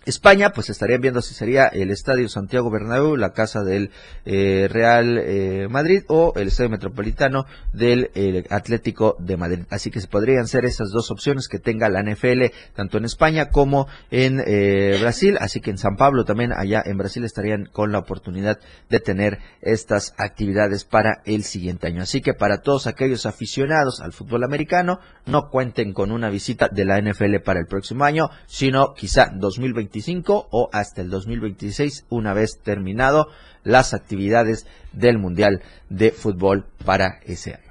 O: España, pues estarían viendo si sería el Estadio Santiago Bernabéu, la casa del eh, Real eh, Madrid o el Estadio Metropolitano del eh, Atlético de Madrid. Así que se podrían ser esas dos opciones que tenga la NFL tanto en España como en Brasil. Así que en San Pablo también allá en Brasil estarían con la oportunidad de tener estas actividades para el siguiente año. Así que para todos aquellos aficionados al fútbol americano, no cuenten con una visita de la NFL para el próximo año, sino quizá 2020 o hasta el 2026 una vez terminado las actividades del Mundial de Fútbol para ese año.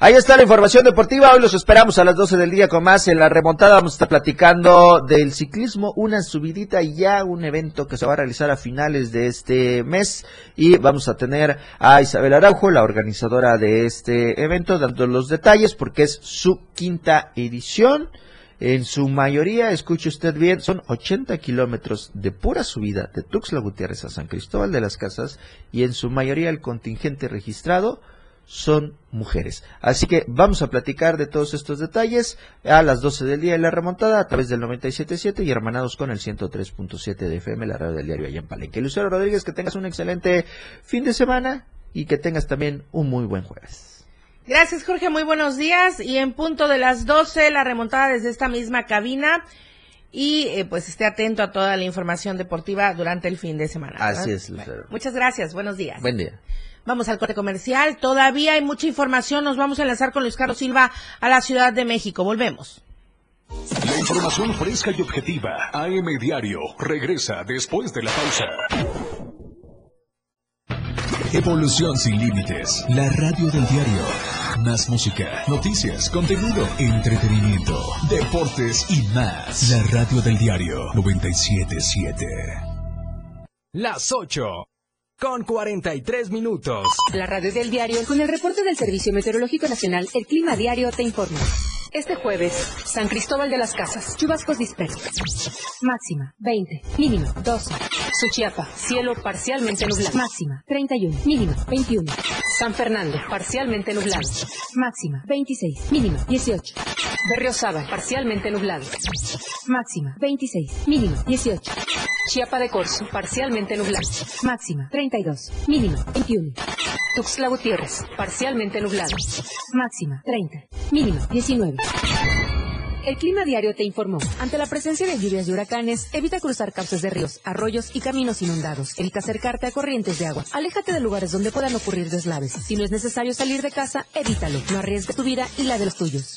O: Ahí está la información deportiva. Hoy los esperamos a las 12 del día con más. En la remontada vamos a estar platicando del ciclismo, una subidita y ya un evento que se va a realizar a finales de este mes. Y vamos a tener a Isabel Araujo, la organizadora de este evento, dando los detalles porque es su quinta edición. En su mayoría, escuche usted bien, son 80 kilómetros de pura subida de Tuxtla Gutiérrez a San Cristóbal de las Casas y en su mayoría el contingente registrado son mujeres. Así que vamos a platicar de todos estos detalles a las 12 del día en la remontada a través del 97.7 y hermanados con el 103.7 de FM, la radio del diario allá en Palenque. Lucero Rodríguez, que tengas un excelente fin de semana y que tengas también un muy buen jueves.
A: Gracias, Jorge. Muy buenos días. Y en punto de las 12, la remontada desde esta misma cabina. Y eh, pues esté atento a toda la información deportiva durante el fin de semana.
O: Así es, Lucero.
A: muchas gracias. Buenos días.
O: Buen día.
A: Vamos al corte comercial. Todavía hay mucha información. Nos vamos a enlazar con Luis Carlos Silva a la Ciudad de México. Volvemos.
B: La información fresca y objetiva. AM Diario. Regresa después de la pausa. Evolución sin límites. La radio del diario. Más música, noticias, contenido, entretenimiento, deportes y más. La radio del diario 977.
E: Las 8 con 43 minutos.
P: La radio del diario con el reporte del Servicio Meteorológico Nacional, el Clima Diario te informa. Este jueves, San Cristóbal de las Casas, chubascos dispersos. Máxima, 20. Mínimo, 12. Suchiapa, cielo parcialmente nublado. Máxima, 31. Mínimo, 21. San Fernando, parcialmente nublado. Máxima, 26. Mínimo, 18. Berriosaba, parcialmente nublado. Máxima, 26. Mínimo, 18. Chiapa de Corzo, parcialmente nublado. Máxima, 32. Mínimo, 21. Tuxtla Gutiérrez, parcialmente nublado. Máxima, 30. Mínimo, 19. El clima diario te informó. Ante la presencia de lluvias y huracanes, evita cruzar cauces de ríos, arroyos y caminos inundados. Evita acercarte a corrientes de agua. Aléjate de lugares donde puedan ocurrir deslaves. Si no es necesario salir de casa, evítalo. No arriesgues tu vida y la de los tuyos.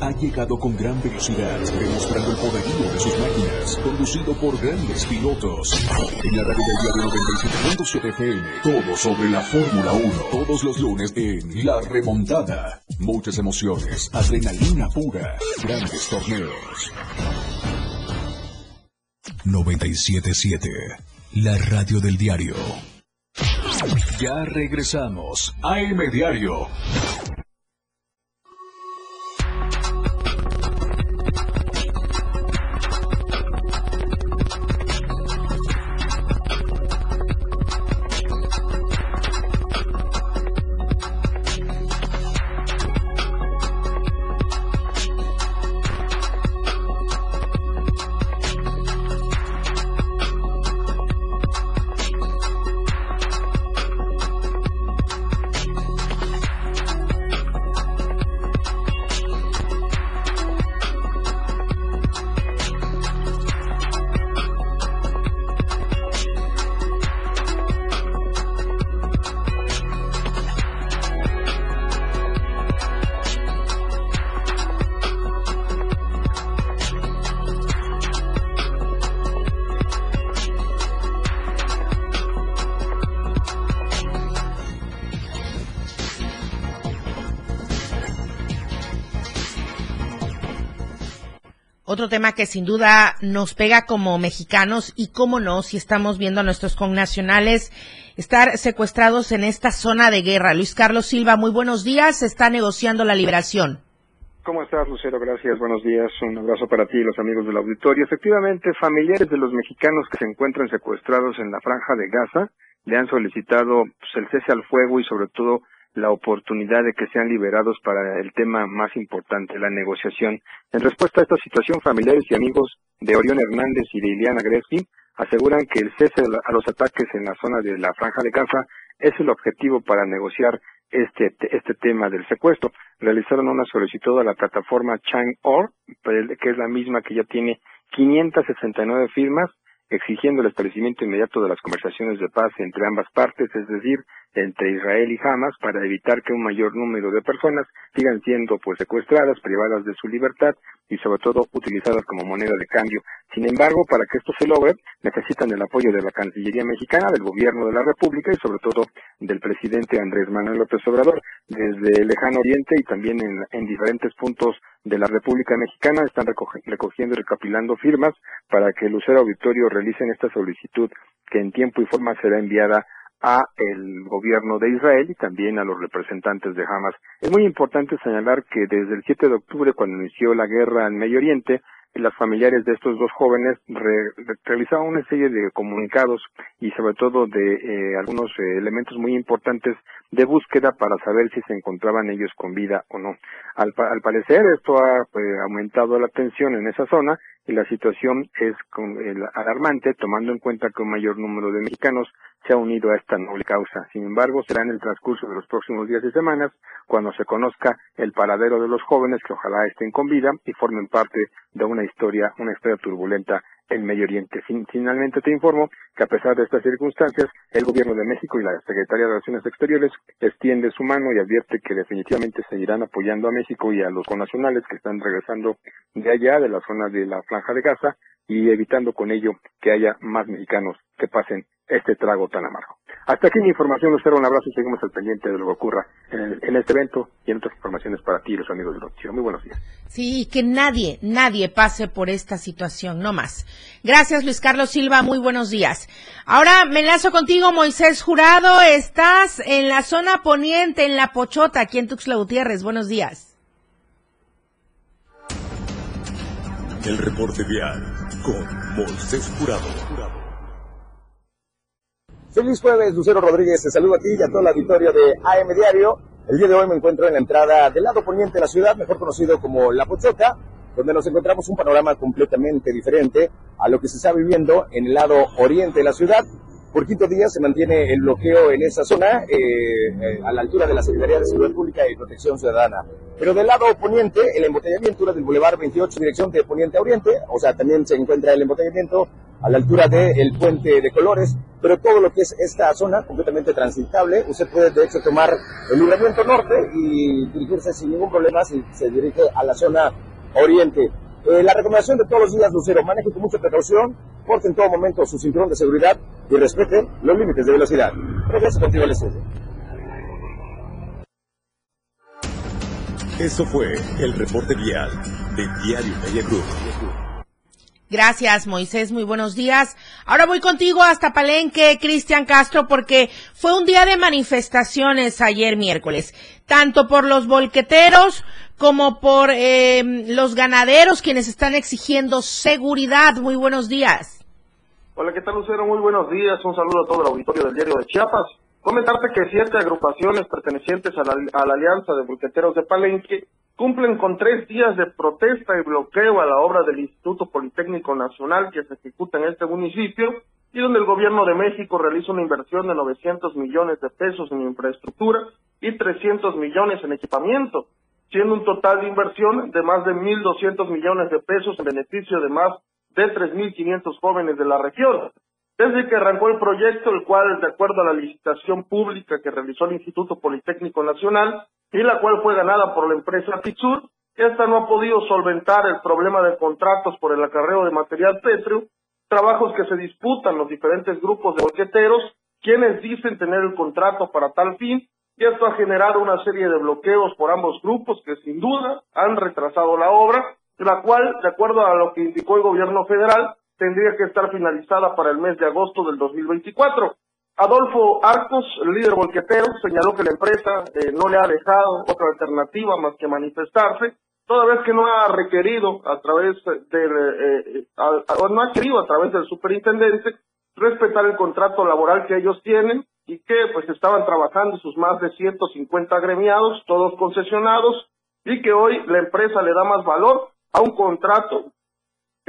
L: ha llegado con gran velocidad, demostrando el poderío de sus máquinas, conducido por grandes pilotos. En la radio del diario 97.7 FM, todo sobre la Fórmula 1, todos los lunes en La Remontada. Muchas emociones, adrenalina pura, grandes torneos. 97.7, la radio del diario. Ya regresamos. AM Diario.
A: Otro tema que sin duda nos pega como mexicanos y cómo no, si estamos viendo a nuestros connacionales estar secuestrados en esta zona de guerra. Luis Carlos Silva, muy buenos días. Se está negociando la liberación.
Q: ¿Cómo estás, Lucero? Gracias, buenos días. Un abrazo para ti y los amigos del auditorio. Efectivamente, familiares de los mexicanos que se encuentran secuestrados en la franja de Gaza le han solicitado pues, el cese al fuego y sobre todo la oportunidad de que sean liberados para el tema más importante, la negociación. En respuesta a esta situación, familiares y amigos de Orión Hernández y de Iliana Greski aseguran que el cese a los ataques en la zona de la Franja de Gaza es el objetivo para negociar este, este tema del secuestro. Realizaron una solicitud a la plataforma Chang-Or, que es la misma que ya tiene 569 firmas exigiendo el establecimiento inmediato de las conversaciones de paz entre ambas partes, es decir, entre Israel y Hamas, para evitar que un mayor número de personas sigan siendo pues secuestradas, privadas de su libertad y sobre todo utilizadas como moneda de cambio. Sin embargo, para que esto se logre, necesitan el apoyo de la Cancillería mexicana, del Gobierno de la República y sobre todo del presidente Andrés Manuel López Obrador. Desde el lejano oriente y también en, en diferentes puntos de la República Mexicana están recogiendo y recapilando firmas para que el Lucero Auditorio realicen esta solicitud que en tiempo y forma será enviada a el gobierno de Israel y también a los representantes de Hamas. Es muy importante señalar que desde el 7 de octubre, cuando inició la guerra en Medio Oriente, las familiares de estos dos jóvenes realizaban una serie de comunicados y sobre todo de eh, algunos eh, elementos muy importantes de búsqueda para saber si se encontraban ellos con vida o no. Al, al parecer esto ha eh, aumentado la tensión en esa zona y la situación es con, alarmante tomando en cuenta que un mayor número de mexicanos se ha unido a esta noble causa. Sin embargo, será en el transcurso de los próximos días y semanas cuando se conozca el paradero de los jóvenes que ojalá estén con vida y formen parte de una historia, una historia turbulenta en Medio Oriente. finalmente te informo que a pesar de estas circunstancias, el Gobierno de México y la Secretaría de Relaciones Exteriores extiende su mano y advierte que definitivamente seguirán apoyando a México y a los connacionales que están regresando de allá, de la zona de la Franja de Gaza, y evitando con ello que haya más mexicanos que pasen este trago tan amargo. Hasta aquí mi información, espero un abrazo y seguimos al pendiente de lo que ocurra en, este evento y en otras informaciones para ti y los amigos del noticiero. Muy buenos días.
A: Sí, que nadie, nadie pase por esta situación, no más. Gracias Luis Carlos Silva, muy buenos días. Ahora me enlazo contigo, Moisés Jurado, estás en la zona poniente, en La Pochota, aquí en Tuxtla Gutiérrez. Buenos días.
N: El reporte vial con Moisés Jurado.
R: Feliz jueves, Lucero Rodríguez. Te saludo a ti y a todo el auditorio de AM Diario.
S: El día de hoy me encuentro en la entrada del lado poniente de la ciudad, mejor conocido como La Pochota, donde nos encontramos un panorama completamente diferente a lo que se está viviendo en el lado oriente de la ciudad. Por quinto día se mantiene el bloqueo en esa zona, eh, eh, a la altura de la Secretaría de Seguridad Pública y Protección Ciudadana. Pero del lado poniente, el embotellamiento del Boulevard 28, dirección de poniente a oriente, o sea, también se encuentra el embotellamiento a la altura del puente de Colores, pero todo lo que es esta zona completamente transitable, usted puede de hecho tomar el libramiento norte y dirigirse sin ningún problema si se dirige a la zona oriente. Eh, la recomendación de todos los días, Lucero, maneje con mucha precaución, porte en todo momento su cinturón de seguridad y respete los límites de velocidad. Regreso contigo al estudio.
N: Eso fue el reporte vial de Diario Media Group.
A: Gracias, Moisés. Muy buenos días. Ahora voy contigo hasta Palenque, Cristian Castro, porque fue un día de manifestaciones ayer miércoles, tanto por los volqueteros como por eh, los ganaderos, quienes están exigiendo seguridad. Muy buenos días.
D: Hola, ¿qué tal, Lucero? Muy buenos días. Un saludo a todo el auditorio del diario de Chiapas. Comentarte que siete agrupaciones pertenecientes a la, a la Alianza de Volqueteros de Palenque cumplen con tres días de protesta y bloqueo a la obra del Instituto Politécnico Nacional que se ejecuta en este municipio y donde el gobierno de México realiza una inversión de 900 millones de pesos en infraestructura y 300 millones en equipamiento, siendo un total de inversión de más de 1.200 millones de pesos en beneficio de más de 3.500 jóvenes de la región. Desde que arrancó el proyecto, el cual, de acuerdo a la licitación pública que realizó el Instituto Politécnico Nacional, y la cual fue ganada por la empresa Pixur, esta no ha podido solventar el problema de contratos por el acarreo de material pétreo, trabajos que se disputan los diferentes grupos de boqueteros, quienes dicen tener el contrato para tal fin, y esto ha generado una serie de bloqueos por ambos grupos que sin duda han retrasado la obra, la cual, de acuerdo a lo que indicó el gobierno federal, tendría que estar finalizada para el mes de agosto del 2024. Adolfo Arcos, líder volquetero, señaló que la empresa eh, no le ha dejado otra alternativa más que manifestarse, toda vez que no ha requerido a través del, eh, o no ha querido a través del superintendente respetar el contrato laboral que ellos tienen y que pues estaban trabajando sus más de 150 agremiados, todos concesionados, y que hoy la empresa le da más valor a un contrato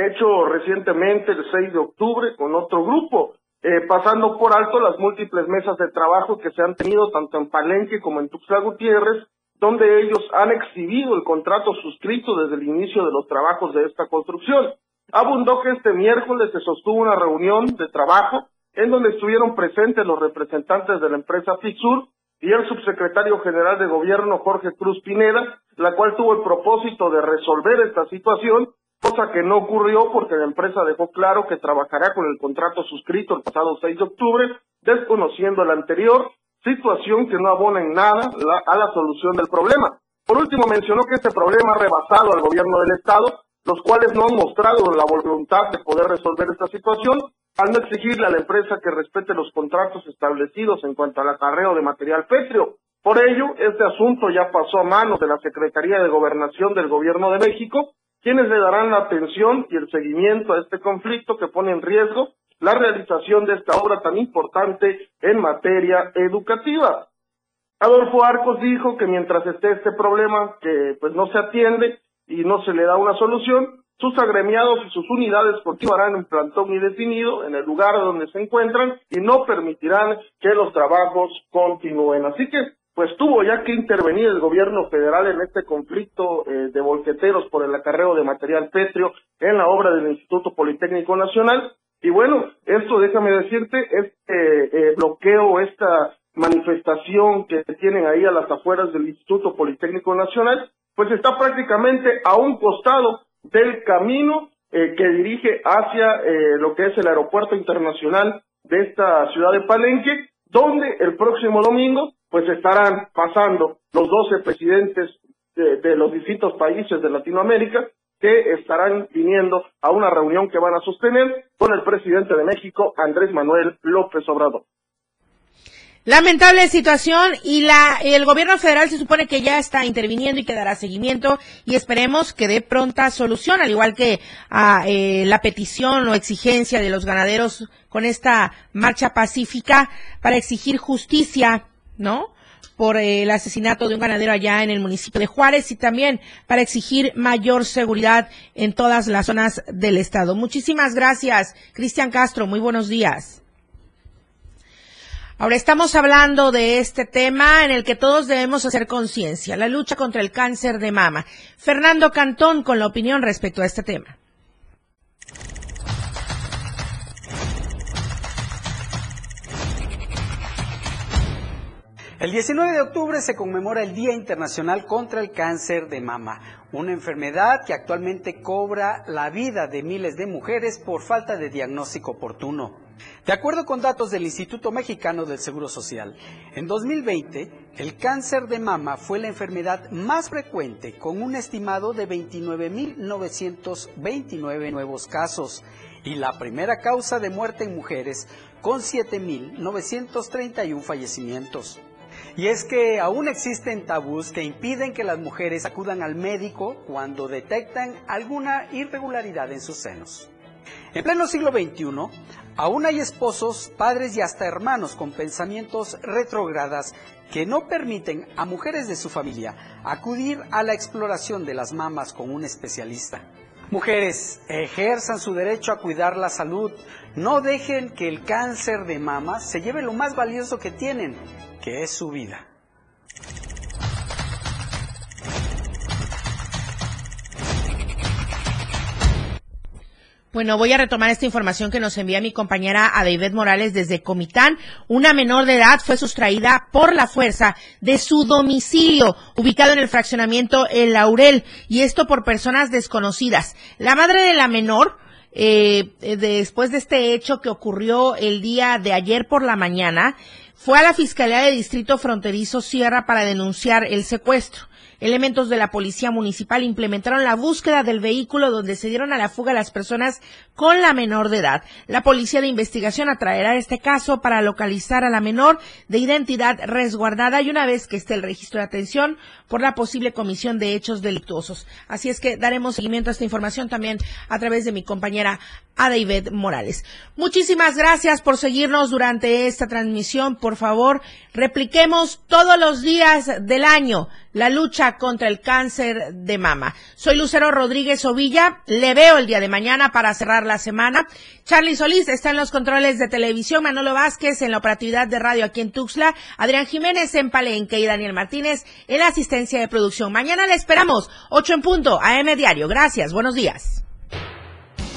D: hecho recientemente el 6 de octubre con otro grupo, eh, pasando por alto las múltiples mesas de trabajo que se han tenido tanto en Palenque como en Tuxtla Gutiérrez, donde ellos han exhibido el contrato suscrito desde el inicio de los trabajos de esta construcción. Abundó que este miércoles se sostuvo una reunión de trabajo en donde estuvieron presentes los representantes de la empresa Fixur y el subsecretario general de gobierno Jorge Cruz Pineda, la cual tuvo el propósito de resolver esta situación cosa que no ocurrió porque la empresa dejó claro que trabajará con el contrato suscrito el pasado 6 de octubre, desconociendo el anterior, situación que no abona en nada a la solución del problema. Por último, mencionó que este problema ha rebasado al gobierno del Estado, los cuales no han mostrado la voluntad de poder resolver esta situación, al no exigirle a la empresa que respete los contratos establecidos en cuanto al acarreo de material pétreo. Por ello, este asunto ya pasó a manos de la Secretaría de Gobernación del Gobierno de México, quienes le darán la atención y el seguimiento a este conflicto que pone en riesgo la realización de esta obra tan importante en materia educativa. Adolfo Arcos dijo que mientras esté este problema que pues no se atiende y no se le da una solución, sus agremiados y sus unidades continuarán en plantón indefinido en el lugar donde se encuentran y no permitirán que los trabajos continúen. Así que pues tuvo ya que intervenir el gobierno federal en este conflicto eh, de volqueteros por el acarreo de material pétreo en la obra del Instituto Politécnico Nacional. Y bueno, esto déjame decirte, este bloqueo, esta manifestación que tienen ahí a las afueras del Instituto Politécnico Nacional, pues está prácticamente a un costado del camino eh, que dirige hacia lo que es el aeropuerto internacional de esta ciudad de Palenque, donde el próximo domingo pues estarán pasando los 12 presidentes de, los distintos países de Latinoamérica que estarán viniendo a una reunión que van a sostener con el presidente de México, Andrés Manuel López Obrador.
A: Lamentable situación y la, el gobierno federal se supone que ya está interviniendo y que dará seguimiento y esperemos que dé pronta solución, al igual que a eh, la petición o exigencia de los ganaderos con esta marcha pacífica para exigir justicia ¿no? por el asesinato de un ganadero allá en el municipio de Juárez y también para exigir mayor seguridad en todas las zonas del estado. Muchísimas gracias, Cristian Castro. Muy buenos días. Ahora estamos hablando de este tema en el que todos debemos hacer conciencia, la lucha contra el cáncer de mama. Fernando Cantón con la opinión respecto a este tema.
T: El 19 de octubre se conmemora el Día Internacional contra el Cáncer de Mama, una enfermedad que actualmente cobra la vida de miles de mujeres por falta de diagnóstico oportuno. De acuerdo con datos del Instituto Mexicano del Seguro Social, en 2020 el cáncer de mama fue la enfermedad más frecuente con un estimado de 29.929 nuevos casos y la primera causa de muerte en mujeres con 7.931 fallecimientos. Y es que aún existen tabús que impiden que las mujeres acudan al médico cuando detectan alguna irregularidad en sus senos. En pleno siglo XXI, aún hay esposos, padres y hasta hermanos con pensamientos retrógradas que no permiten a mujeres de su familia acudir a la exploración de las mamas con un especialista. Mujeres, ejerzan su derecho a cuidar la salud. No dejen que el cáncer de mama se lleve lo más valioso que tienen, que es su vida.
A: Bueno, voy a retomar esta información que nos envía mi compañera a David Morales desde Comitán. Una menor de edad fue sustraída por la fuerza de su domicilio, ubicado en el fraccionamiento El Laurel, y esto por personas desconocidas. La madre de la menor, eh, después de este hecho que ocurrió el día de ayer por la mañana, fue a la Fiscalía de Distrito Fronterizo Sierra para denunciar el secuestro. Elementos de la Policía Municipal implementaron la búsqueda del vehículo donde se dieron a la fuga las personas con la menor de edad. La Policía de Investigación atraerá este caso para localizar a la menor de identidad resguardada y una vez que esté el registro de atención por la posible comisión de hechos delictuosos. Así es que daremos seguimiento a esta información también a través de mi compañera David Morales. Muchísimas gracias por seguirnos durante esta transmisión. Por favor, repliquemos todos los días del año la lucha contra el cáncer de mama. Soy Lucero Rodríguez Ovilla. Le veo el día de mañana para cerrar la semana. Charlie Solís está en los controles de televisión, Manolo Vázquez en la operatividad de radio aquí en Tuxtla, Adrián Jiménez en Palenque y Daniel Martínez en la asistencia de producción. Mañana le esperamos, 8 en punto, AM Diario. Gracias, buenos días.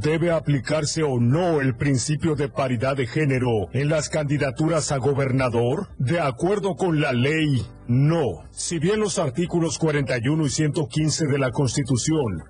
N: ¿Debe aplicarse o no el principio de paridad de género en las candidaturas a gobernador? De acuerdo con la ley, no. Si bien los artículos 41 y 115 de la Constitución